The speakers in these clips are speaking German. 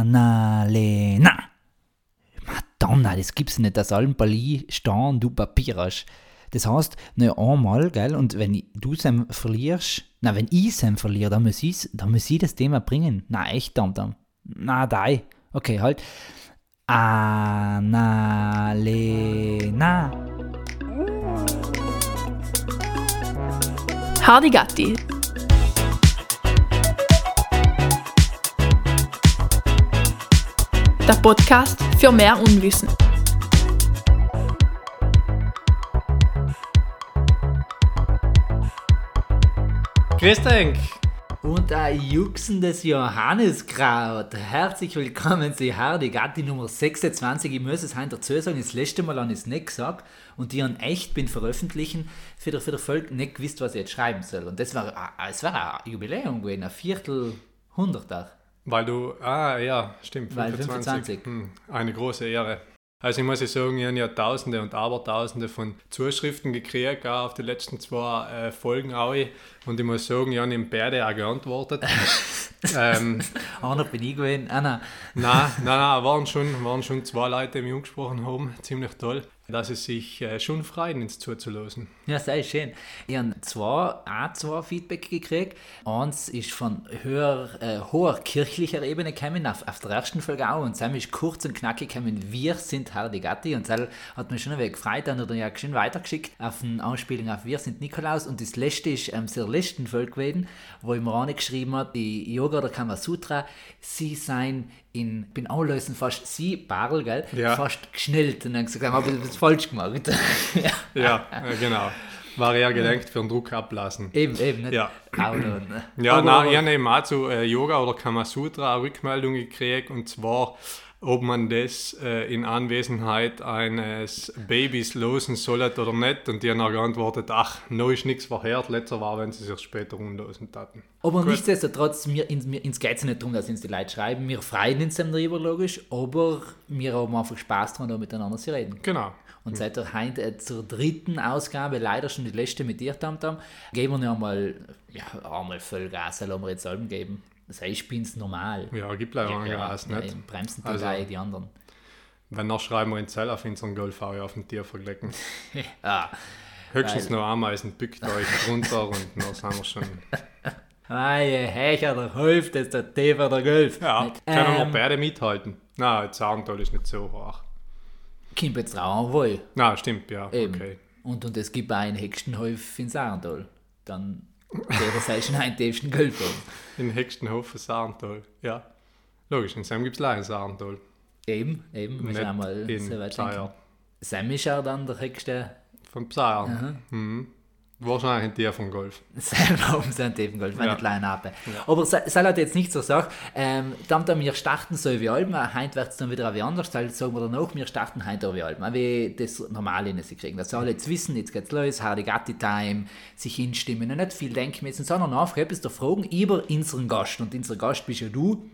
Annalena. Madonna, das gibt's nicht, dass allen Bali stehen du Papier hast. Das heißt, ne einmal, gell, und wenn du Sam verlierst, na, wenn ich Sam verliere, dann muss ich, dann muss ich das Thema bringen. Na, echt, dam, dam. Na, dai. Okay, halt. Annalena. Hardy Gatti. Der Podcast für mehr Unwissen. Grüß dich. Und ein juxendes Johanneskraut. Herzlich willkommen zu Hardy Gatti Nummer 26. Ich muss es heute dazu sagen, das letzte Mal habe ich es nicht gesagt und die an echt bin veröffentlichen, für das für der Volk nicht gewusst, was ich jetzt schreiben soll. Und das war, ah, es war ein Jubiläum gewesen, ein Viertel Hundertag. Weil du, ah ja, stimmt, Weil 25. Hm, eine große Ehre. Also ich muss ja sagen, ich habe ja Tausende und Abertausende von Zuschriften gekriegt, auch auf die letzten zwei äh, Folgen auch. Und ich muss sagen, ich habe im beide auch geantwortet. ähm, Einer bin ich gewesen, ah, nein. nein, nein, nein, waren schon, waren schon zwei Leute, die mich angesprochen haben, ziemlich toll, dass es sich äh, schon freuen, ins zuzulassen. Ja, sehr schön. Ich habe zwei, auch zwei Feedback gekriegt. Eins ist von höher, äh, hoher kirchlicher Ebene gekommen, auf, auf der ersten Folge auch. Und Sam ist kurz und knackig gekommen, wir sind Hardy Gatti. Und das hat mich schon ein wenig gefreut. Dann hat er ja schön weitergeschickt auf eine Anspielung auf Wir sind Nikolaus. Und das letzte ist ähm, zur letzten Folge gewesen, wo ihm Rani geschrieben hat, die Yoga oder Kamasutra, sie seien in, bin anlösen fast sie, Barl, gell, Ja. fast geschnellt. Und dann gesagt, habe ich das falsch gemacht. ja. Ja, äh, genau. War ja gedenkt für den Druck ablassen. Eben, eben, nicht Ja. Auto, ne? Ja, Aber- aber- ich habe eben auch zu äh, Yoga oder Kamasutra eine Rückmeldung gekriegt und zwar, ob man das äh, in Anwesenheit eines Babys losen solle oder nicht. Und die haben auch geantwortet, ach, no ist nichts verkehrt, letzter war, wenn sie sich später unlosen taten. Aber nichtsdestotrotz, mir, in, mir, ins geht es nicht darum, dass uns die Leute schreiben. Wir freuen uns dann darüber, logisch, aber wir haben einfach Spaß daran, da miteinander zu reden. Genau. Und seit der heute äh, zur dritten Ausgabe, leider schon die letzte mit dir, Tamtam, geben wir noch einmal, ja, einmal Vollgas, lassen wir jetzt Alben geben. Das heißt, ich bin's normal. Ja, gibt leider einen Gas, ja, nicht? bremsen die Also- drei, die anderen. Wenn noch schreiben wir in Zell auf unseren Golf auch auf den Tier verglecken. Ah, Höchstens noch Ameisen, bückt euch drunter und dann sind wir schon. je Hecher der Golf, das ist der Tefer der Golf. Ja, können wir Ähm, beide mithalten. Na, Abenteuer ist nicht so hoch. Kommt jetzt auch wohl. Na, stimmt, ja, Eben. okay. Und, und es gibt auch einen Hexenhof in Saarendal. Dann der sei schon ein tiefsten Golf. In Hextenhof ein Saarentol, ja. Logisch, in Sam gibt es leider ein Saarentol. Eben, eben, Nicht auch mal in so weit. Sam ist ja dann der höchste Von Pseier. Mhm. Wahrscheinlich ein Tier vom Golf. Sam oben sein tiefen Golf, meine Ja. kleine Ape. Aber es soll halt jetzt nicht so sagen, ähm, dann, wir starten so wie Alben, heute wird es dann wieder wie anders, dann sagen wir dann auch, wir starten heute auch wie Alben, wie das normal in sie kriegen. Das soll alle jetzt wissen, jetzt geht's los, Hardy Gatti Time, sich hinstimmen und nicht viel denken müssen, sondern einfach etwas da fragen über unseren Gast. Und unser Gast bist ja du.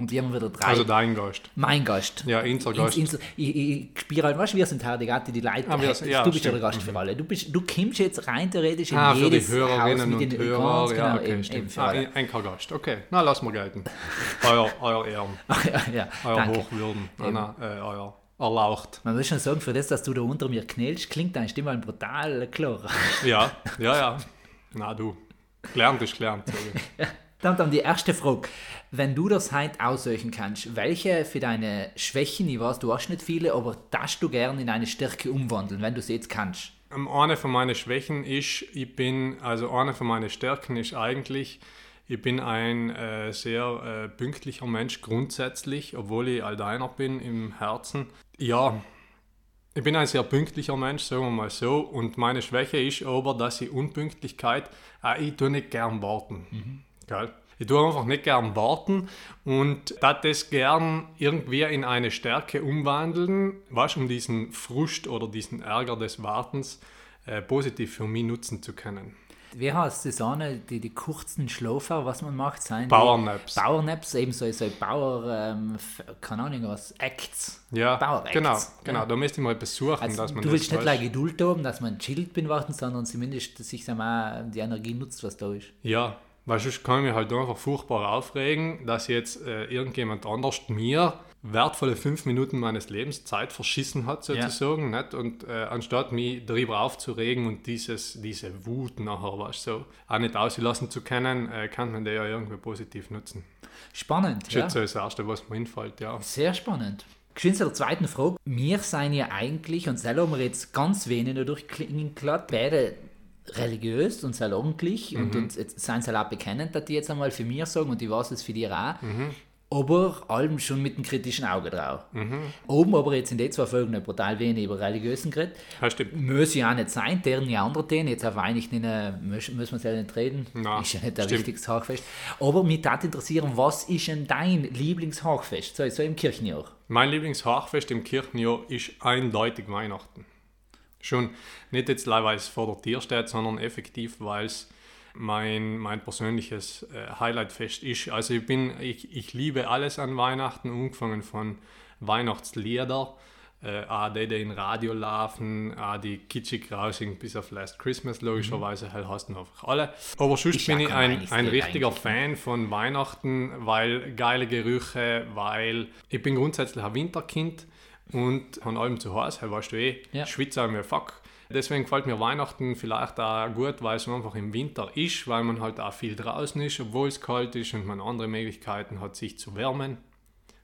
Und wir haben wieder drei. Also dein Gast. mein Gast. Ja, unser Gast. Ins, ins, ich, ich spiele halt, weißt du, wir sind Hardy Gatti, die Leute. Ah, wir- ja, du bist ja der. Gast für alle. Du, bist, du kommst jetzt rein theoretisch in Ah, für die jedes Haus Hörerinnen mit und den Hörer. ganz Ja, genau, okay, eben, eben stimmt. für Ah, ein, ein Gast. Okay, na, lass mal gelten. euer, euer Ehren, ja, ja, euer danke. Hochwürden, nein, äh, euer Erlaucht. Man muss schon sagen, für das, dass du da unter mir knellst, klingt deine Stimme halt brutal klar. Ja, ja, ja. Na, du. Gelernt ist gelernt. Dann, dann die erste Frage. Wenn du das heute aussuchen kannst, welche für deine Schwächen, ich weiß, du hast nicht viele, aber darfst du gerne in eine Stärke umwandeln, wenn du sie jetzt kannst? Ähm, Eine von meinen Schwächen ist, ich bin, also eine von meinen Stärken ist eigentlich, ich bin ein äh, sehr äh, pünktlicher Mensch grundsätzlich, obwohl ich Aldeiner bin im Herzen. Ja, ich bin ein sehr pünktlicher Mensch, sagen wir mal so. Und meine Schwäche ist aber, dass ich Unpünktlichkeit, äh, ich tue nicht gern warten. Gell? Ich tue einfach nicht gern warten und da das gern irgendwie in eine Stärke umwandeln, was um diesen Frust oder diesen Ärger des Wartens äh, positiv für mich nutzen zu können. Wie heißt das eine, die, die kurzen Schlafer, was man macht, sein? Powernaps. Powernaps, eben so, so Power, ähm, keine Ahnung was, Acts. Ja, Power Acts. genau, genau. Ja. Da müsste ich mal besuchen, Also, dass man du willst nicht gleich Geduld haben, dass man chillt bin warten, sondern zumindest sich mal, die Energie nutzt, was da ist. Ja, Weil sonst kann ich mich halt einfach furchtbar aufregen, dass jetzt äh, irgendjemand anders mir wertvolle fünf Minuten meines Lebens Zeit verschissen hat, sozusagen. Nicht? Und äh, anstatt mich darüber aufzuregen und dieses, diese Wut nachher, was so auch nicht auslassen zu können, äh, kann man die ja irgendwie positiv nutzen. Spannend. Das ist jetzt so das Erste, was mir einfällt, ja. Sehr spannend. Geschwind zu der zweiten Frage. Wir seien ja eigentlich, und selber haben wir jetzt ganz wenig nur durchklingen gelassen, beide religiös und sehr ordentlich und, und sie auch bekennend, dass die jetzt einmal für mich sagen und ich weiß es für die auch. Aber allem schon mit einem kritischen Auge drauf. Oben aber jetzt in den zwei Folgen noch brutal wenig über Religiösen geredet. Ja, stimmt. Muss ja auch nicht sein, deren ja andere Themen. Jetzt auf Weihnachten äh, müssen wir es ja nicht reden. Nein, ist ja nicht der stimmt. wichtigste Hochfest. Aber mich würde interessieren, was ist denn dein Lieblingshochfest? So, so im Kirchenjahr. Mein Lieblingshochfest im Kirchenjahr ist eindeutig Weihnachten. Schon nicht jetzt leider, weil es vor der Tür steht, sondern effektiv, weil es mein, mein persönliches äh, Highlightfest ist. Also ich bin, ich, ich liebe alles an Weihnachten, angefangen von Weihnachtslieder, äh, auch die, die im Radio laufen, auch die kitschig raussingen, bis auf Last Christmas logischerweise, halt hast du einfach alle. Aber sonst ja bin ich ein, ein richtiger Fan von Weihnachten, weil geile Gerüche, weil ich bin grundsätzlich ein Winterkind und an allem zu Hause, weißt du eh, Ja. schwitze auch mir fuck. Deswegen gefällt mir Weihnachten vielleicht auch gut, weil es einfach im Winter ist, weil man halt auch viel draußen ist, obwohl es kalt ist und man andere Möglichkeiten hat, sich zu wärmen.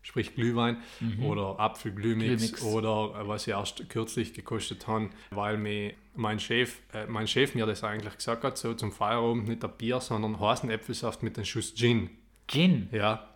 Sprich Glühwein oder Apfelglühmix Glühmix. oder äh, was ich erst kürzlich gekostet habe, weil mir mein Chef, äh, mein Chef mir das eigentlich gesagt hat, so zum Feierabend nicht ein Bier, sondern heißen Äpfelsaft mit einem Schuss Gin. Gin. Ja,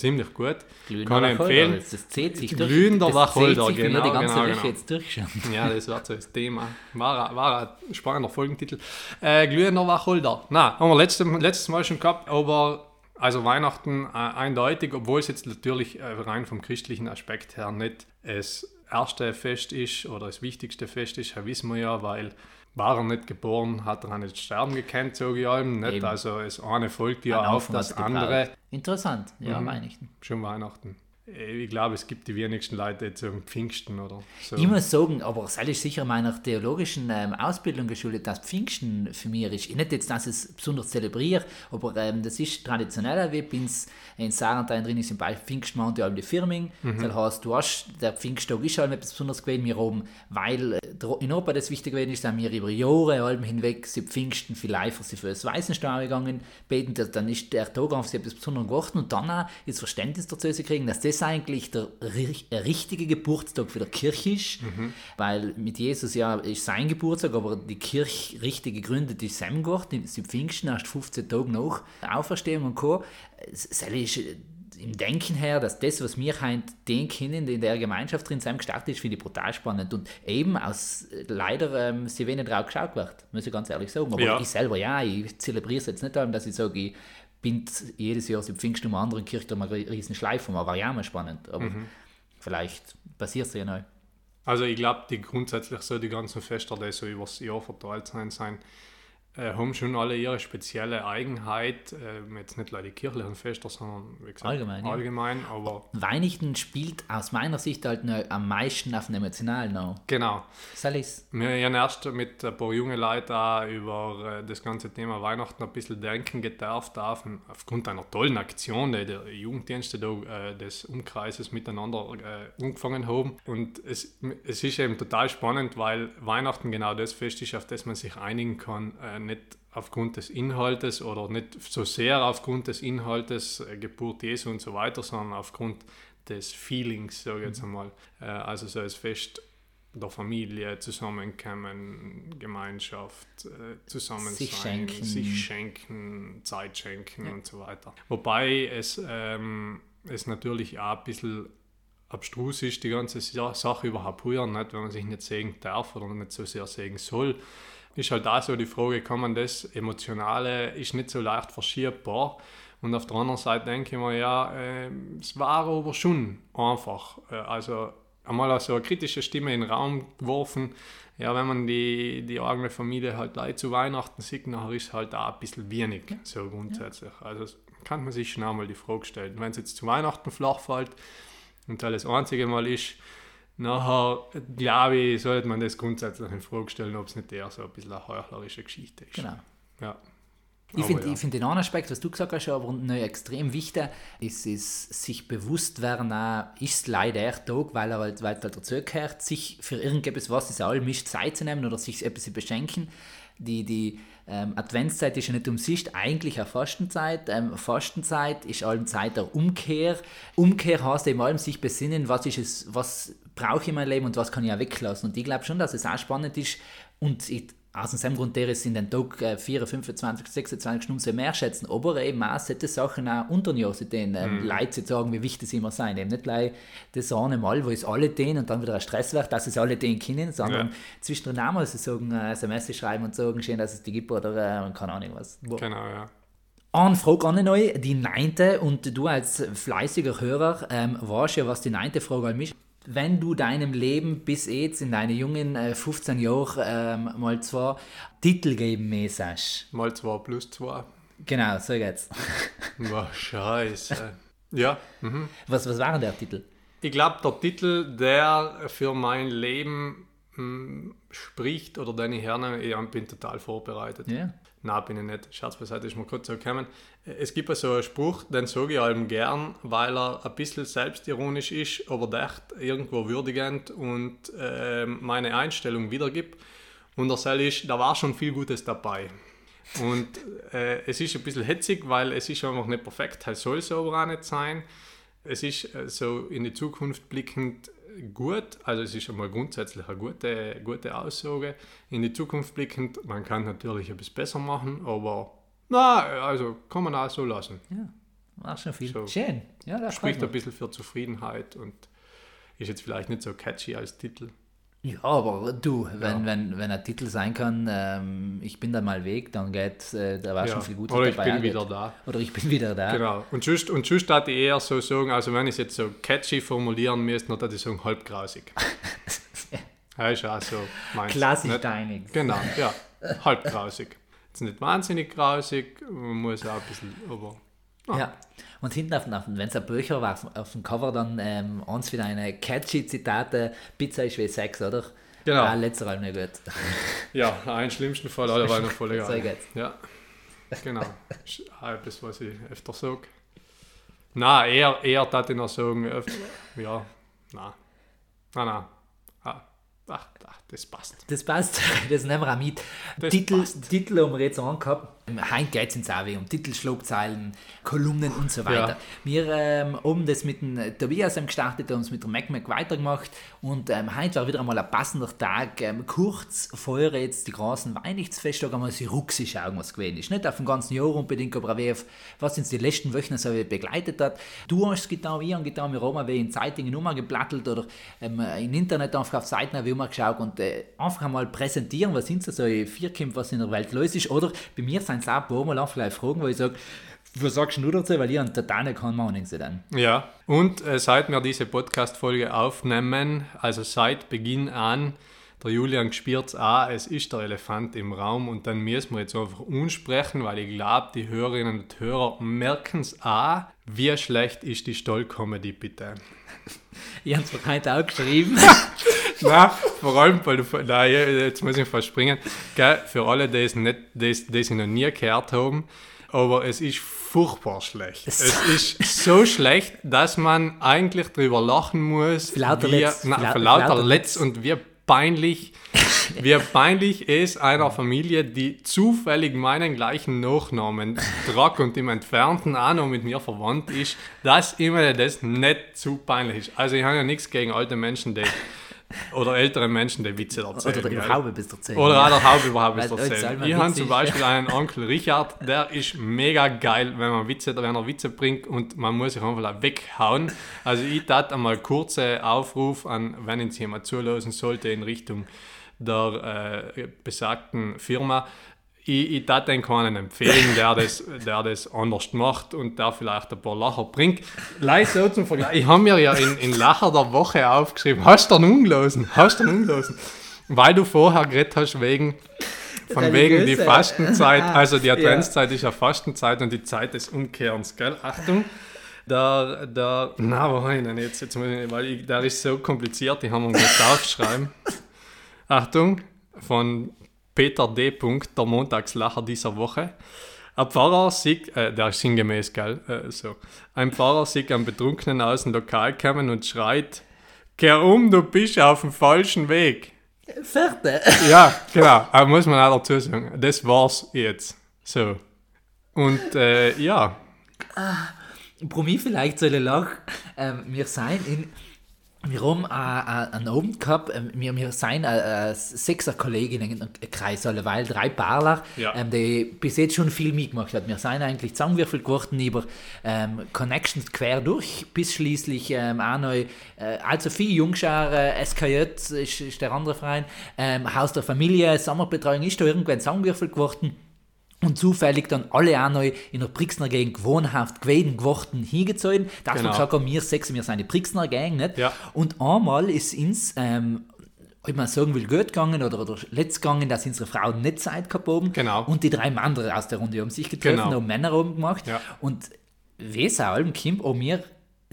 ziemlich gut. Glühender Kann ich empfehlen. Das, das zählt sich durch. Glühender Wacholder, sich, wenn wir genau, die ganze genau, Woche genau. jetzt durchschauen. Ja, das war so das Thema. War, ein- war ein spannender Folgentitel. Äh, glühender Wacholder. Na, haben wir letztes, letztes Mal schon gehabt, aber also Weihnachten äh, eindeutig, obwohl es jetzt natürlich äh, rein vom christlichen Aspekt her nicht das erste Fest ist oder das wichtigste Fest ist, wissen wir ja, weil war er nicht geboren, hat er nicht sterben gekannt, sage ich allem. Nicht? Eben. Also das eine folgt ja auf das hat's gebraucht. andere. Interessant, ja, Mhm. Weihnachten. Schon Weihnachten. Äh, Ich glaube, es gibt die wenigsten Leute jetzt um Pfingsten oder so. Ich muss sagen, aber das ist sicher meiner theologischen ähm, Ausbildung geschuldet, dass Pfingsten für mich ist. Nicht jetzt, dass ich es besonders zelebriere, aber ähm, das ist traditioneller. Wie bin in Sarenstein drin ist im Beispiel Pfingsten machen die die Firming. Das heißt, du hast, der Pfingsttag ist halt etwas Besonderes gewesen, wir oben, weil äh, in Europa das wichtig gewesen ist, dass wir über Jahre allem hinweg sie Pfingsten viel eifer sie für das Weißenstau gegangen beten, dann ist der Tag auf sie etwas Besonderes geworden und dann auch das Verständnis dazu zu kriegen, dass das eigentlich der äh, richtige Geburtstag für der Kirche ist, weil mit Jesus ja ist sein Geburtstag, aber die Kirche richtig gegründet ist sein Gott, im Pfingsten erst 15 Tage nach Auferstehung und Co. Ist äh, im Denken her, dass das, was wir heute denken, in der Gemeinschaft drin sein gestartet ist, finde ich brutal spannend. Und eben aus äh, leider ähm, sehr wenig drauf geschaut wird, muss ich ganz ehrlich sagen. Aber Ja. ich selber ja, ich zelebriere es jetzt nicht darum, dass ich sage, ich bin jedes Jahr im Pfingsten um eine andere Kirche da mal einen riesen Schleif um, aber ja mal spannend. Aber Mhm. vielleicht passiert es ja neu. Also ich glaube, die grundsätzlich so die ganzen Feste, die so übers Jahr verteilt sein, sein äh, haben schon alle ihre spezielle Eigenheit. Äh, jetzt nicht nur die kirchlichen Feste, sondern gesagt, Allgemein, ja. allgemein aber Weihnachten spielt aus meiner Sicht halt noch am meisten auf den emotionalen noch. genau. Soll ich's? Wir haben erst mit ein paar jungen Leuten auch über äh, das ganze Thema Weihnachten ein bisschen denken gedarf, darf, aufgrund einer tollen Aktion, die die Jugenddienste da, äh, des Umkreises miteinander äh, angefangen haben. Und es, es ist eben total spannend, weil Weihnachten genau das Fest ist, auf das man sich einigen kann, äh, nicht aufgrund des Inhaltes oder nicht so sehr aufgrund des Inhaltes, äh, Geburt Jesu und so weiter, sondern aufgrund des Feelings, sage ich jetzt einmal. Äh, also so das Fest der Familie zusammenkommen, Gemeinschaft, äh, zusammen Sich sein, schenken. sich schenken, Zeit schenken und so weiter. Wobei es, ähm, es natürlich auch ein bisschen abstrus ist, die ganze Sa- Sache überhaupt früher nicht, wenn man sich nicht sehen darf oder nicht so sehr sehen soll. Ist halt da so die Frage, kann man das Emotionale, ist nicht so leicht verschiebbar. Und auf der anderen Seite denke ich mir, ja, äh, es war aber schon einfach. Äh, also einmal so eine kritische Stimme in den Raum geworfen. Ja, wenn man die, die eigene Familie halt gleich zu Weihnachten sieht, nachher ist halt auch ein bisschen wenig, so grundsätzlich. Also das kann man sich schon einmal die Frage stellen. Wenn es jetzt zu Weihnachten flach fällt und das einzige Mal ist, nachher glaube ich, sollte man das grundsätzlich in Frage stellen, ob es nicht eher so ein bisschen eine heuchlerische Geschichte ist. Genau. Ja. Ich finde ja. find den anderen Aspekt, was du gesagt hast, aber noch extrem wichtig, ist, ist sich bewusst werden, auch, ist es leider der Tag, weil er halt, weil er halt dazugehört, sich für irgendetwas, was es all mischt, Zeit zu nehmen oder sich etwas zu beschenken. Die, die ähm, Adventszeit ist ja nicht umsonst eigentlich eine Fastenzeit. Ähm, Fastenzeit ist allem Zeit der Umkehr. Umkehr heißt eben allem sich besinnen, was ist es, was brauche ich in meinem Leben und was kann ich auch weglassen. Und ich glaube schon, dass es auch spannend ist und ich, aus dem Grund, der es in den Tag äh, 4, 25, 26 Stunden mehr schätzen, aber eben auch solche Sachen auch unter den Jahren zu tun, ähm, Leute zu sagen, wie wichtig sie immer sein. Eben nicht gleich das eine Mal, wo es alle tun und dann wieder ein Stress wird, dass es alle tun können, sondern Ja. zwischendrin auch mal so sagen, äh, SMS schreiben und sagen, schön, dass es die gibt oder äh, keine Ahnung was. Wo- Genau, ja. eine Frage an euch, die neunte, und du als fleißiger Hörer ähm, weißt ja, was die neunte Frage an mich ist. Wenn du deinem Leben bis jetzt in deinen jungen äh, 15 Jahren ähm, mal zwei Titel geben müsstest. Mal 2 plus 2. Genau, so geht's. War scheiße. ja. Mhm. Was, was war der Titel? Ich glaube, der Titel, der für mein Leben spricht oder den ich hernehme, ich bin total vorbereitet. Ja. Nein, bin ich nicht. Scherz beiseite, ist mir kurz so gekommen. Es gibt so einen Spruch, den sage ich allem gern, weil er ein bisschen selbstironisch ist, aber echt irgendwo würdigend und ähm, meine Einstellung wiedergibt. Und der Sell ist, da war schon viel Gutes dabei. Und äh, es ist ein bisschen hetzig, weil es ist einfach nicht perfekt, es soll so aber auch nicht sein. Es ist äh, so in die Zukunft blickend gut, also es ist einmal grundsätzlich eine gute, gute Aussage. In die Zukunft blickend, man kann natürlich etwas besser machen, aber na, also kann man auch so lassen. Ja, war schon viel. So. Schön. Ja, das Spricht ein bisschen für Zufriedenheit und ist jetzt vielleicht nicht so catchy als Titel. Ja, aber du, wenn, Ja. wenn, wenn ein Titel sein kann, ähm, ich bin da mal weg, dann geht, äh, da war Ja. schon viel Gutes Oder ich dabei. bin auch wieder da. Oder ich bin wieder da. Genau. Und sonst, und sonst hatte ich eher so sagen, also wenn ich es jetzt so catchy formulieren müsste, dann würde ich sagen, halb grausig. ja, ist auch so meins. Klassisch Nicht- deinig. Genau, ja. Halb grausig. Jetzt nicht wahnsinnig grausig, man muss auch ein bisschen, aber Ja. Und hinten auf, auf wenn es ein Bücher war, auf, auf dem Cover dann ähm, eins wieder eine catchy Zitate, Pizza ist wie Sex, oder? Genau. Ja, letzter Mal nicht gut. ja, einen schlimmsten Fall, alle waren noch voll So egal. geht's. Ja, genau. Etwas, was ich öfter sage. Nein, eher, eher das ich noch sagen, öfter, ja, nein. Nein, nein. Ah, ach, ach, das passt. Das passt, das nehmen wir auch mit. Das Titel, passt. Titel wir jetzt angehabt. Heute geht es ins AW um Titel, Schlagzeilen, Kolumnen und so weiter. Ja. Wir ähm, haben das mit dem Tobias ähm, gestartet, haben es mit dem MacMac weitergemacht und ähm, heute war wieder einmal ein passender Tag. Ähm, kurz vor jetzt die großen Weihnachtsfesttage haben wir sie ruckig schauen, was gewesen ist. Nicht auf dem ganzen Jahr unbedingt, aber auch auf, was uns die letzten Wochen so begleitet hat. Du hast es getan, ich habe getan, wir haben auch in Zeitungen umgeplattelt oder ähm, im Internet einfach auf Seiten haben wir umgeschaut und äh, einfach einmal präsentieren, was sind so so Vierkämpfe, was in der Welt los ist. Oder bei mir sind es auch ein paar Mal auch vielleicht Fragen, wo ich sage, was sagst du dazu, weil ich an total keine Meinung zu dann. Ja, und äh, seit wir diese Podcast-Folge aufnehmen, also seit Beginn an, der Julian spürt es auch, es ist der Elefant im Raum und dann müssen wir jetzt einfach unsprechen, weil ich glaube, die Hörerinnen und Hörer merken es auch, wie schlecht ist die Stoll-Comedy bitte. Ich habe es mir heute auch geschrieben. Nein, vor allem, weil du, nein, jetzt muss ich fast springen, gell, für alle, die es, nicht, die, es- die es noch nie gehört haben, aber es ist furchtbar schlecht. Es ist so schlecht, dass man eigentlich drüber lachen muss, Für lauter wie, Letz. na, lauter lauter Letz und wie peinlich, wie peinlich es einer Familie, die zufällig meinen gleichen Nachnamen tragt und im Entfernten auch noch mit mir verwandt ist, dass immer das nicht zu peinlich ist. Also ich habe ja nichts gegen alte Menschen, die oder ältere Menschen, die Witze erzählen. Oder der? Haube bis 10. Oder auch der Haupt überhaupt soll erzählen. Ich habe zum Beispiel einen Onkel Richard, der ist mega geil, wenn man Witze, wenn er Witze bringt und man muss sich einfach weghauen. Also ich tat einmal kurze Aufruf an, wenn uns jemand zulassen sollte in Richtung der äh, besagten Firma. Ich, ich tat den keinen empfehlen, der das, der das anders macht und der vielleicht ein paar Lacher bringt. Leise so zum Vergleich. Ich habe mir ja in, in Lacher der Woche aufgeschrieben, hast du einen umgelosen? Hast du einen umgelosen? Weil du vorher geredet hast wegen von wegen die Religiöse. Fastenzeit, also die ja. Adventszeit ist ja Fastenzeit und die Zeit des Umkehrens, gell? Achtung, der, der, na, wo ich denn jetzt? jetzt ich, weil ich, der ist so kompliziert, die haben wir nicht aufschreiben. Achtung, von Peter D. Punkt, der Montagslacher dieser Woche. Ein Pfarrer sieht, äh, der ist sinngemäß, gell? Äh, so. Ein Pfarrer sieht einen Betrunkenen aus dem Lokal kommen und schreit: Kehr um, du bist auf dem falschen Weg. Fertig. Ja, genau. Aber muss man auch dazu sagen. Das war's jetzt. So. Und äh, ja, Promi vielleicht soll ich lachen. Ähm, wir sind in. Wir haben äh, einen Abend gehabt, ähm, wir, wir sind äh, äh, sechser Kolleginnen im Kreis, weil drei Paarler, Ja. ähm, die bis jetzt schon viel mitgemacht hat. Wir sind eigentlich zusammengewürfelt geworden über ähm, Connections quer durch, bis schließlich ähm, auch noch, äh, allzu viele Jungschar, äh, SKJ ist, ist der andere Verein, ähm, Haus der Familie, Sommerbetreuung ist da irgendwann zusammengewürfelt geworden. Und zufällig dann alle auch noch in der Brixner Gang gewohnhaft gewesen, geworden, hingezogen. Dass Genau. wir gesagt haben, wir sechs, wir sind eine Brixner Gang, nicht? Ja. Und einmal ist uns, ähm, ob man sagen will, gut gegangen oder, oder letzt gegangen, dass unsere Frauen nicht Zeit gehabt haben. Genau. Und die drei Männer aus der Runde haben sich getroffen, Genau. haben Männer oben gemacht. Ja. Und auch allem kommt, haben wir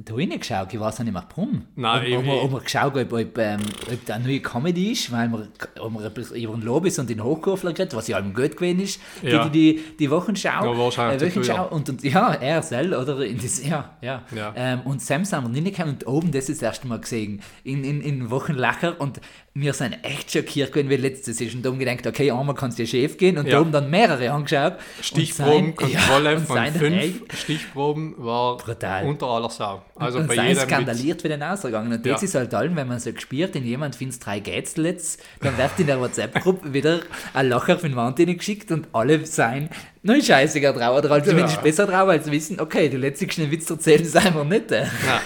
da reingeschaut, ich weiß auch nicht mehr warum. Nein, haben, haben, wir, ich- haben wir geschaut, ob, ob, ähm, ob da eine neue Comedy ist, weil wir, haben wir über den Lobis und den Hochkofler geredet, was ja allem gut gewesen ist, Ja. die, die, die Wochenschau. Ja, wahrscheinlich äh, Wochenschau und, und ja, er oder? In das, ja, ja. Ja. Ähm, und Sam sind wir reingekommen und oben, das ist das erste Mal gesehen, in, in, in Wochenlacher und wir sind echt schockiert gewesen, wie letztes ist und da haben wir gedacht, okay, einmal kann es dir schief gehen und Ja. da haben dann mehrere angeschaut. Stichprobenkontrolle und von fünf Stichproben war Brutal. unter aller Sau. Also und bei sei skandaliert wie den ausgegangen. Und das Ja. ist halt allem, wenn man so gespielt, in jemand findet drei Gätzlets, dann wird in der WhatsApp-Gruppe wieder ein Lacher von Wand geschickt und alle sein noch scheißiger drauf oder halt zumindest besser drauf, als wissen, okay, die letzten Witz erzählen ist einfach nicht. Äh. Nein.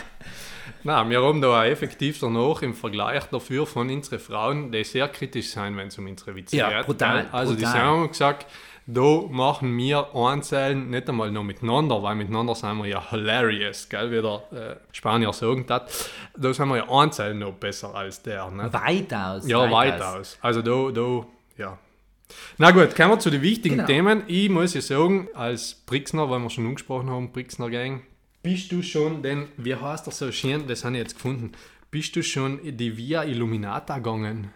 Nein, wir haben da auch effektiv danach im Vergleich dafür von unseren Frauen, die sehr kritisch sein, wenn es um unsere Witze Ja, geht. brutal? Also die brutal. haben gesagt, da machen wir Einzeln nicht einmal noch miteinander, weil miteinander sind wir ja hilarious, gell, wie der äh, Spanier sagen hat. Da sind wir ja Einzeln noch besser als der. Ne? Weitaus. Ja, weitaus. Also da, da, ja. Na gut, kommen wir zu den wichtigen Genau. Themen. Ich muss ja sagen, als Brixner, weil wir schon angesprochen haben, Brixner Gang, bist du schon, denn wie heißt das so schön, das habe ich jetzt gefunden, bist du schon die Via Illuminata gegangen?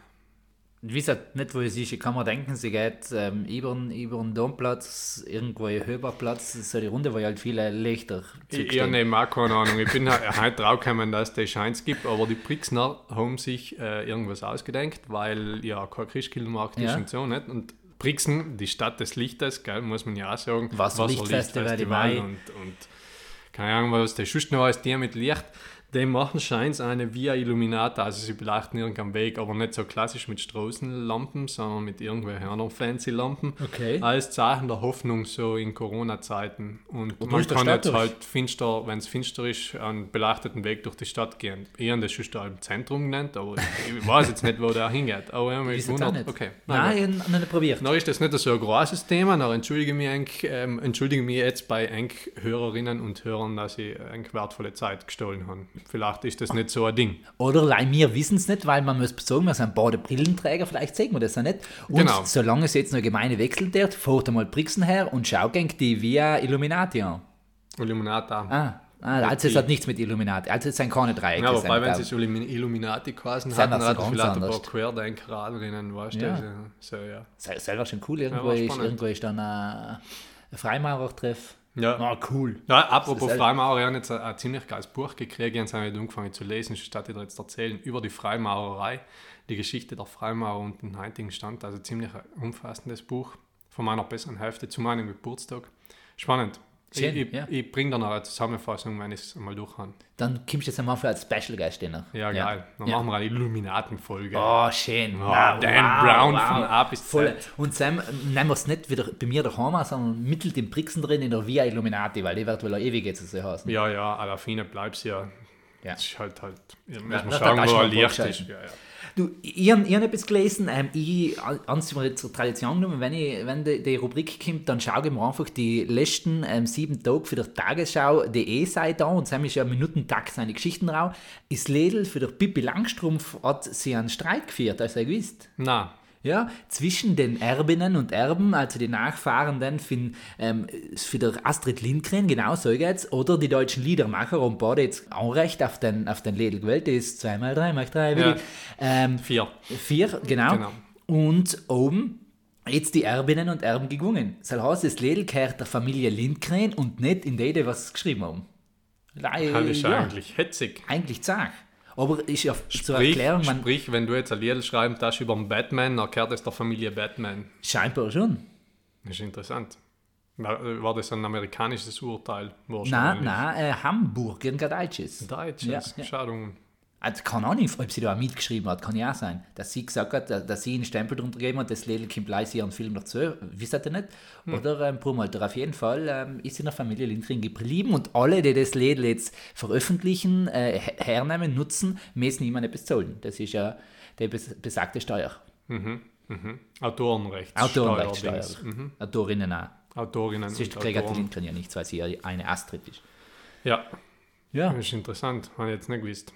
Weiß halt nicht, wo es ist. Ich kann mir denken, sie geht ähm, über, den- über den Domplatz, irgendwo ein Höberplatz, so die Runde, wo halt viele Lichter Ich, nehme auch keine Ahnung. Ich bin he- heute draufgekommen, dass es Scheins gibt, aber die Brixner haben sich äh, irgendwas ausgedenkt, weil ja kein Christkindlmarkt ist Ja. und so, nicht? Und Brixen, die Stadt des Lichtes, gell, muss man ja auch sagen. Wasserlichtfestival im Mai. und, und keine Ahnung, was der sonst noch als die mit Licht. Die machen scheint eine Via Illuminata, also sie beleuchten irgendeinen Weg, aber nicht so klassisch mit Straßenlampen, sondern mit irgendwelchen anderen fancy Lampen. Okay. Als Zeichen der Hoffnung so in Corona-Zeiten. Und man durch die kann jetzt durch? halt finster, wenn es finster ist, einen beleuchteten Weg durch die Stadt gehen. Ich habe das schon da im Zentrum genannt, aber ich, weiß jetzt nicht, wo der hingeht. Aber ich habe mich gewundert. Okay. Gut. Nein, ich habe noch nicht probiert. Na ist das nicht so ein großes Thema, na entschuldige mich, eigentlich, ähm, entschuldige mich jetzt bei Hörerinnen und Hörern, dass ich eng wertvolle Zeit gestohlen habe. Vielleicht ist das nicht so ein Ding. Oder leih wir wissen es nicht, weil man muss sagen, wir sind beide Brillenträger, vielleicht sehen wir das ja nicht. Und Genau. solange es jetzt noch Gemeinde wechselt wird, fährt einmal Brixen her und schau gegen die Via Illuminati an. Illuminata. Ah, ah also es hat nichts mit Illuminati. Also es sind keine Dreiecke. Ja, wobei, wenn sie Illuminati quasi hatten, das hatten ganz vielleicht ein paar anders. Querdenker-Adrinnen, weißt Ja. du? So, ja. Selber schon cool. Irgendwo, war ist, irgendwo ist dann ein, ein Freimaurer-Treff. Ja. Ah, cool. Ja, apropos Freimaurer, ich habe jetzt ein, ein ziemlich geiles Buch gekriegt, und habe angefangen zu lesen, statt dir jetzt erzählen, über die Freimaurerei, die Geschichte der Freimaurer und den heutigen Stand. Also ziemlich ein umfassendes Buch von meiner besseren Hälfte zu meinem Geburtstag. Spannend. Schön, ich ja. ich bringe dann noch eine Zusammenfassung, wenn ich es einmal durch habe. Dann kommst du jetzt einmal für als Special Guest hin. Ja, geil. Dann Ja. machen wir eine Illuminatenfolge. Oh, schön. Oh, Dan Brown von A bis Z. Voll. Und Sam, nehmen wir es nicht wieder bei mir daheim, sondern mittelt im Brixen drin in der Via Illuminati, weil die wird wohl ewig jetzt so heißen. Ja, ja, à la fine bleibst ja. Ja. Das ist halt halt. Ja, Ja, muss man schauen, darfst wo er vorstellen. ist. Ja, ja. Du, ich habe hab etwas gelesen, ähm, ich, mir zur Tradition genommen, wenn, ich, wenn die, die Rubrik kommt, dann schaue ich mir einfach die letzten ähm, sieben Tage für die Tagesschau.de Seite an und Sam ist ja im Minutentakt seine Geschichten raus. Ist Lädel für der Pippi Langstrumpf hat sie einen Streit geführt, als er gewusst. Na, Ja, zwischen den Erbinnen und Erben, also die Nachfahrenden von, ähm, für der Astrid Lindgren, genau so geht's, oder die deutschen Liedermacher haben beide jetzt Anrecht auf den, auf den Lädel gewählt, das ist zweimal drei, mal drei, Ja. wie, ähm, vier. vier, genau. Genau. Und oben Jetzt die Erbinnen und Erben gewungen. Soll heißen, das Lädel gehört der Familie Lindgren und nicht in die, die was geschrieben haben. Lei- Das ist ja, eigentlich hetzig. eigentlich zack. Aber ist ja zur Sprich, Erklärung, man, sprich, wenn du jetzt ein Lied schreiben darfst über einen Batman, dann gehört es der Familie Batman. scheinbar schon. Das ist interessant. War, war das ein amerikanisches Urteil? Nein, nein, äh, Hamburg, irgendein deutsches. Deutsches. Ja, ja. Also, keine Ahnung, ob sie da auch mitgeschrieben hat, kann ja auch sein. Dass sie gesagt hat, dass dass sie einen Stempel drunter gegeben hat, das Lädel kommt gleich ihren Film noch zu, wisst ihr nicht? Hm. Oder ähm, Brumhalter. Auf jeden Fall ähm, ist sie in der Familie Lindgren geblieben und alle, die das Lädel jetzt veröffentlichen, äh, her- hernehmen, nutzen, müssen niemand etwas zahlen. Das ist ja die bes besagte Steuer. Autorenrecht. Autorenrechtssteuer. Steuerdings. Autorinnen auch. Autorinnen kriegt die. Lindgren ja nichts, weil sie ja eine Astrid ist. Ja, Ja. das ist interessant. Habe ich jetzt nicht gewusst.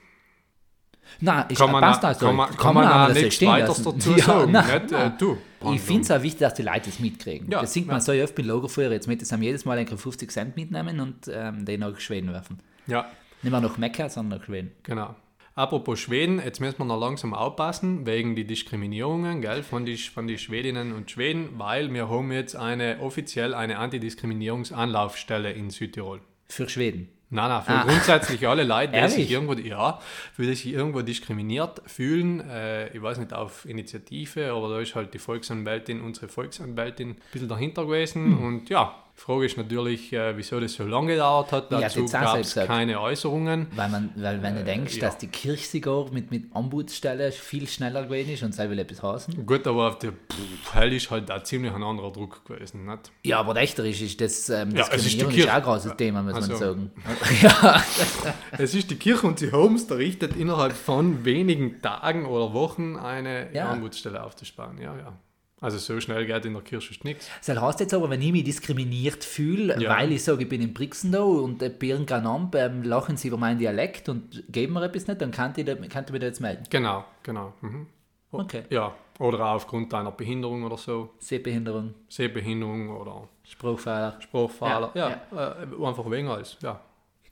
Nein, ich Kann man, passt also. kann man, kann man das so nichts weiteres dazu Ja, sagen. nein, nicht, äh, nein. du. Ich finde es auch wichtig, dass die Leute das mitkriegen. Ja, das sieht man so oft mit Lagerfeuer. Jetzt mit das haben jedes Mal einen 50 Cent mitnehmen und ähm, den nach Schweden werfen. Ja, Nicht mehr nach Mekka, sondern nach Schweden. genau. Apropos Schweden, jetzt müssen wir noch langsam aufpassen, wegen die Diskriminierungen gell, von den von die Schwedinnen und Schweden, weil wir haben jetzt eine offiziell eine Antidiskriminierungsanlaufstelle in Südtirol. Für Schweden. Nein, nein, für Ah. grundsätzlich alle Leute, die sich irgendwo, ja, die sich irgendwo diskriminiert fühlen, äh, ich weiß nicht, auf Initiative, aber da ist halt die Volksanwältin, unsere Volksanwältin, ein bisschen dahinter gewesen. Hm. Und ja, die Frage ist natürlich, äh, wieso das so lange gedauert hat. Ja, Dazu auch gab es keine Äußerungen. Weil, man, weil wenn du denkst, ja. dass die Kirche sogar mit, mit Ombudsstelle viel schneller gewesen ist und sie will etwas heißen. Gut, aber auf der Hell ist halt auch ziemlich ein anderer Druck gewesen. Nicht? Ja, aber rechterisch ist das ähm, Ja, ist Diskriminierung ist, Kirche. auch ein großes Thema, muss Also. man sagen. ja, Es ist die Kirche und sie haben es errichtet, innerhalb von wenigen Tagen oder Wochen eine Ja. Ombudsstelle aufzusparen. Ja, ja. Also so schnell geht in der Kirche nichts. Das heißt jetzt aber, wenn ich mich diskriminiert fühle, Ja. weil ich sage, ich bin in Brixendau und äh, Birnganamp ähm, lachen sie über meinen Dialekt und geben mir etwas nicht, dann kann ich, da, kann ich mich da jetzt melden. Genau, genau. Mhm. Okay. Ja, oder auch aufgrund deiner Behinderung oder so, Sehbehinderung, Sehbehinderung oder Sprachfehler. Spruchfehler. Ja, Ja, Äh, einfach wegen alles. Ja.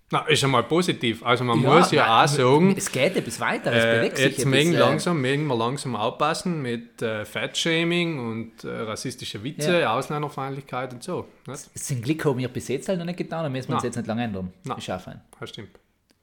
Na, ist einmal positiv. Also man Ja, muss ja nein, auch sagen, Es geht etwas weiter, es äh, bewegt sich jetzt mögen, äh, langsam, mögen wir langsam aufpassen mit äh, Fatshaming und äh, rassistische Witze, Ja. Ausländerfeindlichkeit und so. Nicht? Zum Glück haben wir bis jetzt halt noch nicht getan, dann müssen wir uns jetzt nicht lange ändern. Nein. Ist auch fein. Das stimmt.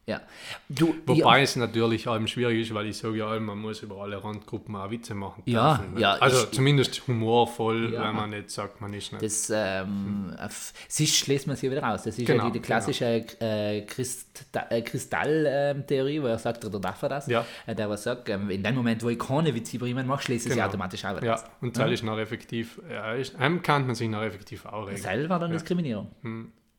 Ja. Du, Wobei es natürlich allem schwierig ist, weil ich sage ja allem, man muss über alle Randgruppen auch Witze machen. Ja, dürfen, nicht? ja, Also ich- zumindest humorvoll, Ja. wenn man nicht sagt, man ist nicht. Das, ähm, auf Sisch schließt man sich wieder raus. Das ist Genau, ja die, die klassische äh, Christ, äh, Kristall-Theorie, wo er sagt, oder darf er das? Ja. Äh, der was sagt, ähm, in dem Moment, wo ich keine Witze über jemanden mache, schließt es sich Genau. automatisch auch wieder ja, raus. und das ist noch effektiv, ja, ist, einem kann man sich noch effektiv auch regeln. Das war dann Diskriminierung.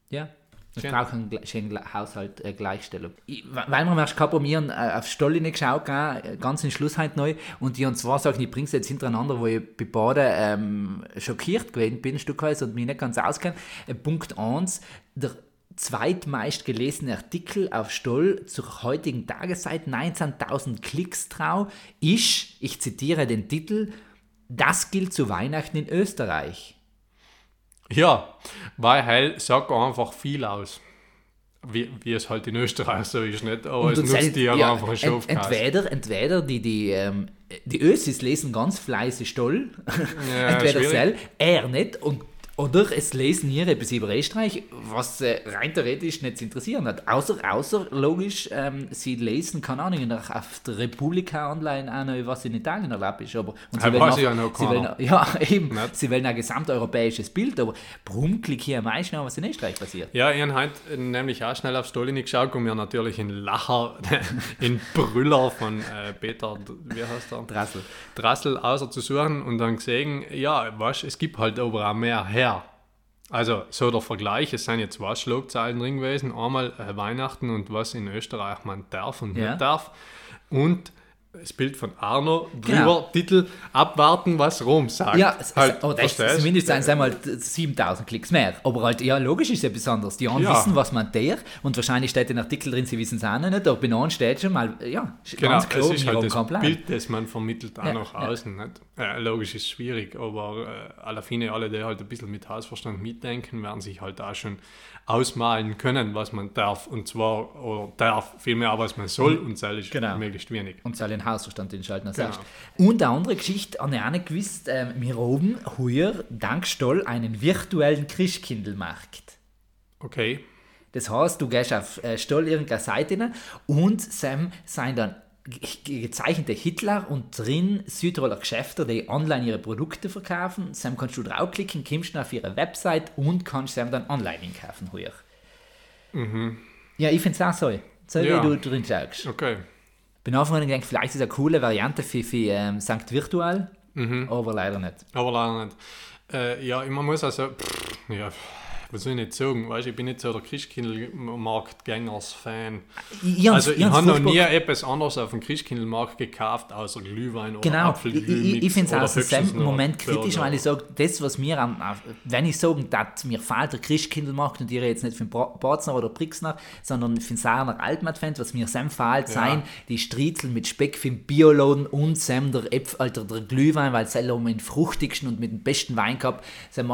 Ja. Ich Schön. brauche einen Haushalt äh, Gleichstellung. Ich, weil wir erst wir haben äh, auf Stolline geschaut, gell, äh, ganz in Schluss heute neu, und die haben zwei Sachen, ich bringe jetzt hintereinander, wo ich bei beiden ähm, schockiert gewesen bin, stückweise, und mich nicht ganz auskenne. Äh, Punkt 1, der zweitmeist gelesene Artikel auf Stoll zur heutigen Tageszeit, 19.000 Klicks trau, ist, ich zitiere den Titel, das gilt zu Weihnachten in Österreich. Ja, weil halt sagt einfach viel aus. Wie, wie es halt in Österreich so ist, nicht? Aber es nutzt die ja, einfach einen ent, Schafkast. entweder, entweder die, die, ähm, die Ösis lesen ganz fleißig Stoll, Ja, entweder schwierig. sel, er nicht, und, oder es lesen hier etwas über Österreich, was äh, rein theoretisch nicht zu interessieren hat. Außer, außer logisch, ähm, sie lesen, keine Ahnung, nach, auf der Republika online auch noch, was in Italien erlaubt ist. Aber, und Ja, wollen weiß auch- ja noch sie wollen, ja, eben, Nicht? sie sie wollen ein gesamteuropäisches Bild, aber warum klicke ich am meisten an, was in Österreich passiert? Ja, ich habe heute nämlich auch schnell auf Stolini geschaut und mir natürlich in Lacher, in Brüller von äh, Peter, wie heißt er? Drassel. Drassel außer zu suchen und dann gesehen, ja, was, es gibt halt aber auch mehr her. Also so der Vergleich, es sind jetzt zwei Schlagzeilen drin gewesen, einmal äh, Weihnachten und was in Österreich man darf und Ja. nicht darf und das Bild von Arno, drüber Genau. Titel, abwarten, was Rom sagt. Ja, es, halt, es, das, verstehst? zumindest sind es einmal 7000 Klicks mehr. Aber halt, ja, logisch ist ja besonders. Die einen Ja. wissen, was man der und wahrscheinlich steht ein Artikel drin, sie wissen es auch nicht, aber bei anderen steht schon mal, ja, Genau, ganz klar, es ist halt das keinen Plan. Bild, das man vermittelt auch Ja, nach ja. außen. Nicht? Äh, logisch ist schwierig, aber äh, alle Fine, alle, die halt ein bisschen mit Hausverstand mitdenken, werden sich halt auch schon ausmalen können, was man darf. Und zwar, oder darf vielmehr, was man soll und soll ist Genau. möglichst wenig. Und soll den Hausverstand einschalten. Genau. Und eine andere Geschichte, habe ich auch nicht gewusst, ähm, wir oben heuer, dank Stoll, einen virtuellen Christkindlmarkt. Okay. Das heißt, du gehst auf äh, Stoll irgendeine Seite rein und Sam sind dann gezeichnete Hitler und drin Südtiroler Geschäfte, die online ihre Produkte verkaufen. Sam kannst du draufklicken, kommst auf ihre Website und kannst Sam dann online einkaufen. Heuer. Ja, ich finde es auch so. So Mhm. Ja. wie du drin schaust. Okay. Bin einfach gedacht, vielleicht ist es eine coole Variante für, für ähm, Sankt Virtual, Mhm. aber leider nicht. Aber leider nicht. Äh, ja, man muss also, pff, ja, was soll ich nicht sagen? Weißt, ich bin nicht so der Christkindlmarktgängers-Fan. Ich, ich Also, ich habe noch nie etwas anderes auf dem Christkindlmarkt gekauft, außer Glühwein oder Genau, ich, Apfelglühmix ich, ich finde es im noch Moment kritisch, weil ich sage, das, was mir, am, wenn ich sage, dass mir fehlt der Christkindlmarkt und ihr jetzt nicht Bra- Barzner oder Brixner, sondern für den Sarner Altmat-Fans, was mir Sam fehlt, sein die Striezel mit Speck für den Bioladen und Sam der, Äpfel, Alter, der Glühwein, weil Sam den fruchtigsten und mit dem besten Wein gehabt, Sam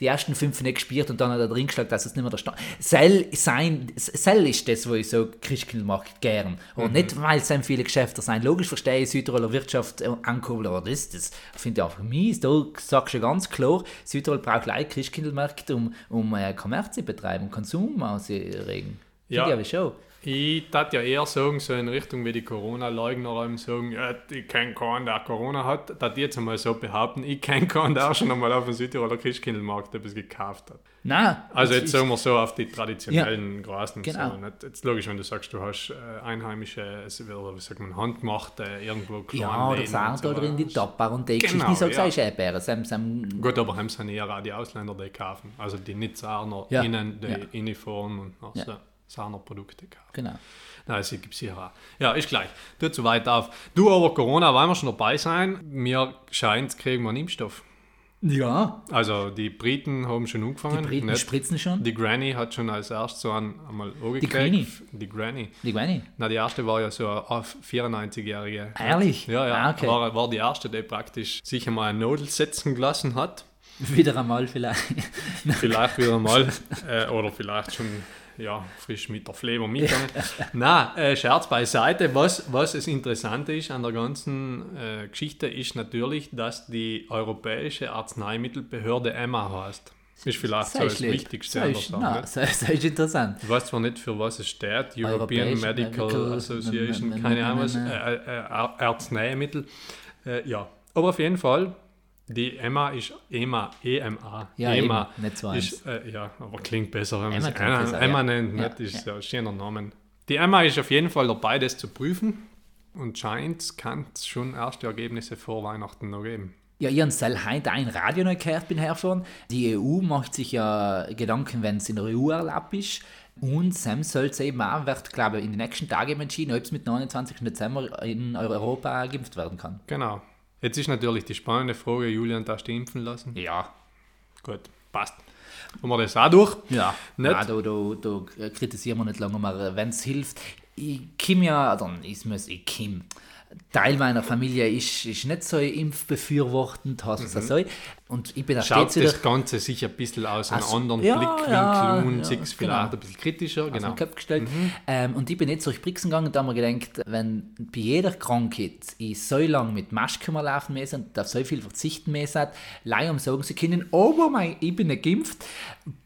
die ersten fünf nicht gespielt und dann hat er drin geschlagen, dass es nicht mehr da stand. Sell, sein, Sell ist das, wo ich sage, Christkindlmarkt gern. Und nicht, weil Sam viele Geschäfte sein. Logisch verstehe ich Südtiroler Wirtschaft äh, ankurbeln, aber das, das finde ich einfach mies. Da sagst du ganz klar, Südtirol braucht gleich Christkindlmärkte, um, um äh, Kommerz zu betreiben, Konsum auszuregen. Ja. Ich aber schon. Ich tat ja eher sagen, so in Richtung wie die Corona-Leugner eben sagen, ja, ich kenne keinen, der Corona hat, dass die jetzt einmal so behaupten, ich kenne keinen, der schon einmal auf dem Südtiroler Christkindlmarkt etwas gekauft hat. Nein. Also jetzt sagen wir so auf die traditionellen Grasen. genau. So. Jetzt logisch, wenn du sagst, du hast äh, einheimische, oder wie sagt man, handgemachte, irgendwo ja, kleine Läden sagen und so da drin die. Topper und die Genau, Geschichten, ich sage, ja. Erdbeeren. Sam, Sam, Gut, aber haben es eher auch die Ausländer, die kaufen. Also die nicht Sarner Ja. innen, die Ja. Uniform und Ja. Sarner Produkte kaufen. genau. Nein, es gibt sicher auch. Ja, ist gleich. Tu zu weit auf. Du, aber Corona, wollen wir schon dabei sein? Mir scheint, kriegen wir einen Impfstoff. Ja, Also die Briten haben schon angefangen. die Briten nicht? spritzen schon. Die Granny hat schon als erstes so einen einmal angekriegt. Granny? Die Granny. Die Granny. Na, die erste war ja so eine 94-jährige. Ehrlich? Ja, ja. Ah, okay. war, war die erste, die praktisch sich einmal ein Nodel setzen gelassen hat. Wieder einmal vielleicht. Vielleicht wieder mal. äh, oder vielleicht schon ja, frisch mit der Fleber mitgegangen. Na, äh, Scherz beiseite. Was, was das Interessante ist an der ganzen äh, Geschichte, ist natürlich, dass die Europäische Arzneimittelbehörde EMA heißt. Ist vielleicht so Sei das schlecht. Wichtigste an der Sache. na, nicht? sei- sei interessant. Ich weiß zwar nicht, für was es steht, European Medical, Medical- Association, keine Ahnung was, äh, Arzneimittel. Äh, ja, aber auf jeden Fall, die EMA ist EMA, EMA, Ja, EMA. eben, nicht so ist, äh, ja, aber klingt besser, wenn man es EMA, besser, EMA ja. nennt, Ja, nicht? ist ja. ein schöner Name. Die EMA ist auf jeden Fall dabei, das zu prüfen und scheint, kann es schon erste Ergebnisse vor Weihnachten noch geben. Ja, ich habe Sel heute ein Radio noch gehört bin herfahren. Die EU macht sich ja Gedanken, wenn es in der EU erlaubt ist. Und Sam soll es eben auch, wird, glaube ich, in den nächsten Tagen entschieden, ob es mit 29. Dezember in Europa geimpft werden kann. Genau. Jetzt ist natürlich die spannende Frage, Julian, darfst du impfen lassen? Ja. Gut, passt. Haben wir das auch durch? Ja, Nicht? Nein, da, da, da kritisieren wir nicht lange wenn es hilft. Ich komme ja, dann ist mir ich komme. Teil meiner Familie ist, ist nicht so impfbefürwortend, hast du es so. Und ich bin da Mhm. Schaut wieder das Ganze sicher ein bisschen aus einem Also, anderen ja, Blickwinkel ja, und ja, es genau. vielleicht ein bisschen kritischer. Genau. Kopf gestellt. Ähm, und ich bin jetzt durch Brixen gegangen und da haben wir gedacht, wenn bei jeder Krankheit ich so lange mit Maske mal laufen muss und auf so viel verzichten muss, leider um sagen zu können, aber mein, ich bin nicht geimpft.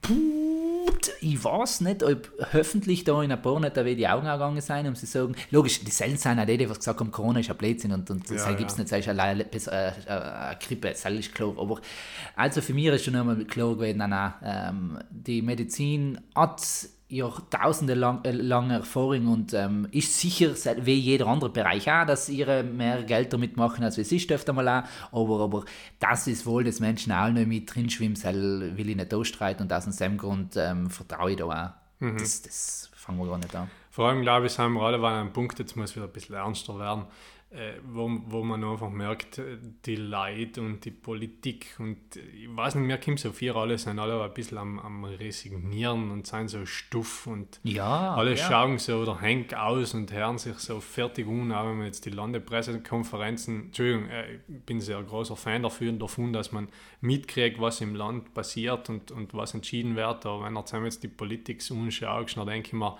Put, ich weiß nicht, ob hoffentlich da in ein paar da die Augen gegangen sein, um zu sagen, logisch, die Zellen sind auch die, die gesagt haben, Corona ist ein Blödsinn und, und das Ja, gibt es ja. nicht, das ist äh, äh, eine Grippe, das ist klar. Aber also für mich ist schon einmal klar gewesen, nein, nein, ähm, die Medizin hat Jahrtausende lang, äh, lange Erfahrung und ähm, ist sicher, wie jeder andere Bereich auch, dass ihre mehr Geld damit machen, als wir es öfter mal auch. Aber, aber das ist wohl des Menschen auch noch mit drin schwimmen, will ich nicht ausstreiten und aus dem Grund ähm, vertraue ich da auch. Mhm. Das, das fangen wir gar nicht an. Vor allem, glaube ich, sind wir alle an einem Punkt, jetzt muss wieder ein bisschen ernster werden, wo, wo man einfach merkt, äh, die Leid und die Politik und äh, ich weiß nicht, mir kommt so viel, alle sind alle ein bisschen am, am resignieren und sind so stuff und Ja, alle ja. schauen so oder hängen aus und hören sich so fertig an, auch wenn man jetzt die Landepressekonferenzen, Entschuldigung, äh, ich bin sehr großer Fan dafür und davon, dass man mitkriegt, was im Land passiert und, und was entschieden wird, aber wenn er zusammen jetzt die Politik so anschaut, dann denke ich mir,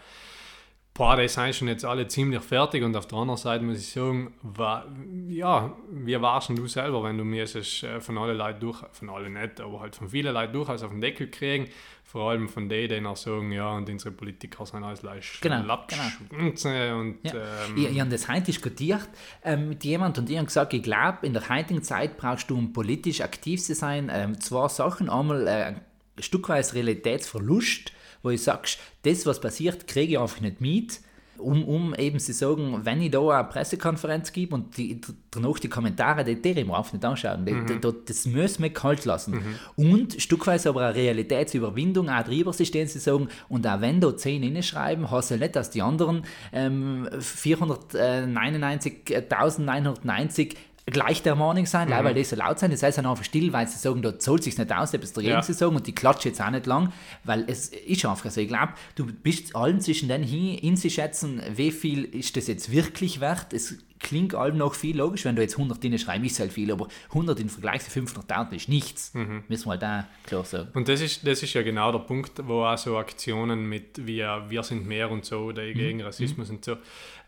boah, die sind schon jetzt alle ziemlich fertig und auf der anderen Seite muss ich sagen, war, ja, wie warst du selber, wenn du mir äh, von allen Leuten durch, von allen nicht, aber halt von vielen Leuten durchaus auf den Deckel kriegen, vor allem von denen, die auch sagen, ja, und unsere Politiker sind alles leicht genau, genau. und... Ja. Ähm, ich, ich habe das heute diskutiert ähm, mit jemandem und ich habe gesagt, ich glaube, in der heutigen Zeit brauchst du, um politisch aktiv zu sein, ähm, zwei Sachen. Einmal äh, ein Stückweise Realitätsverlust, wo ich sagst, das, was passiert, kriege ich einfach nicht mit. Um, um eben zu sagen, wenn ich da eine Pressekonferenz gebe und die, danach die Kommentare, die die ich mir einfach nicht anschauen, die, mhm. die, das müssen wir kalt lassen. Mhm. Und stückweise aber eine Realitätsüberwindung auch drüber zu stehen, zu sagen, und auch wenn da 10 hinschreiben, hast du nicht, dass die anderen ähm, 499.990 gleich der Meinung sein, mhm. weil die so laut sind. Das heißt dann einfach still, weil sie sagen, da zahlt sich nicht aus, etwas dagegen ja. zu sagen und die klatscht jetzt auch nicht lang, weil es ist einfach so. Ich glaube, du bist allen zwischen denen hin, in sich schätzen, wie viel ist das jetzt wirklich wert. Es klingt allem noch viel logisch, wenn du jetzt 100 drin schreibst, ist halt viel, aber 100 im Vergleich zu 500.000 ist nichts. Mhm. Müssen wir halt da klar sagen. Und das ist, das ist ja genau der Punkt, wo auch so Aktionen mit wir, wir sind mehr und so, oder mhm. gegen Rassismus mhm. und so,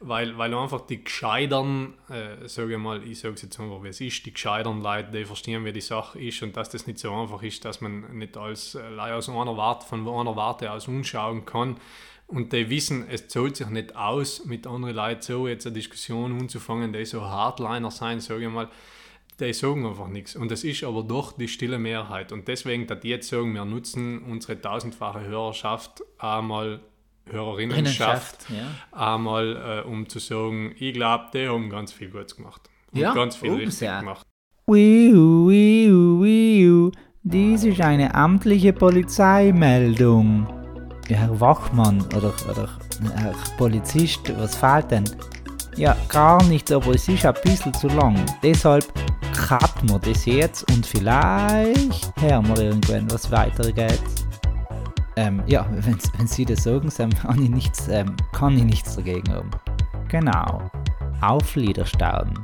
weil, weil einfach die gescheitern, äh, sage ich mal, ich sage es jetzt einfach, wie es ist, die gescheitern Leute, die verstehen, wie die Sache ist und dass das nicht so einfach ist, dass man nicht als äh, aus einer Warte, von einer Warte aus umschauen kann und die wissen, es zahlt sich nicht aus, mit anderen Leuten so jetzt eine Diskussion anzufangen, die so Hardliner sein, sage ich mal, die sagen einfach nichts. Und das ist aber doch die stille Mehrheit. Und deswegen, dass die jetzt sagen, wir nutzen unsere tausendfache Hörerschaft einmal Hörerinnenschaft, ja. einmal äh, um zu sagen, ich glaube, die haben ganz viel Gutes gemacht. Und ja, ganz viel richtig ja. gemacht. Wiu, wiu, wiu. Dies ist eine amtliche Polizeimeldung. Herr Wachmann oder, oder Herr Polizist, was fehlt denn? Ja, gar nichts, aber es ist ein bisschen zu lang. Deshalb cutten wir das jetzt und vielleicht hören wir irgendwann, was weitergeht. Ähm, ja, wenn, wenn Sie das sagen, kann ich nichts, ähm, kann ich nichts dagegen haben. Genau. Auf Liederstauden.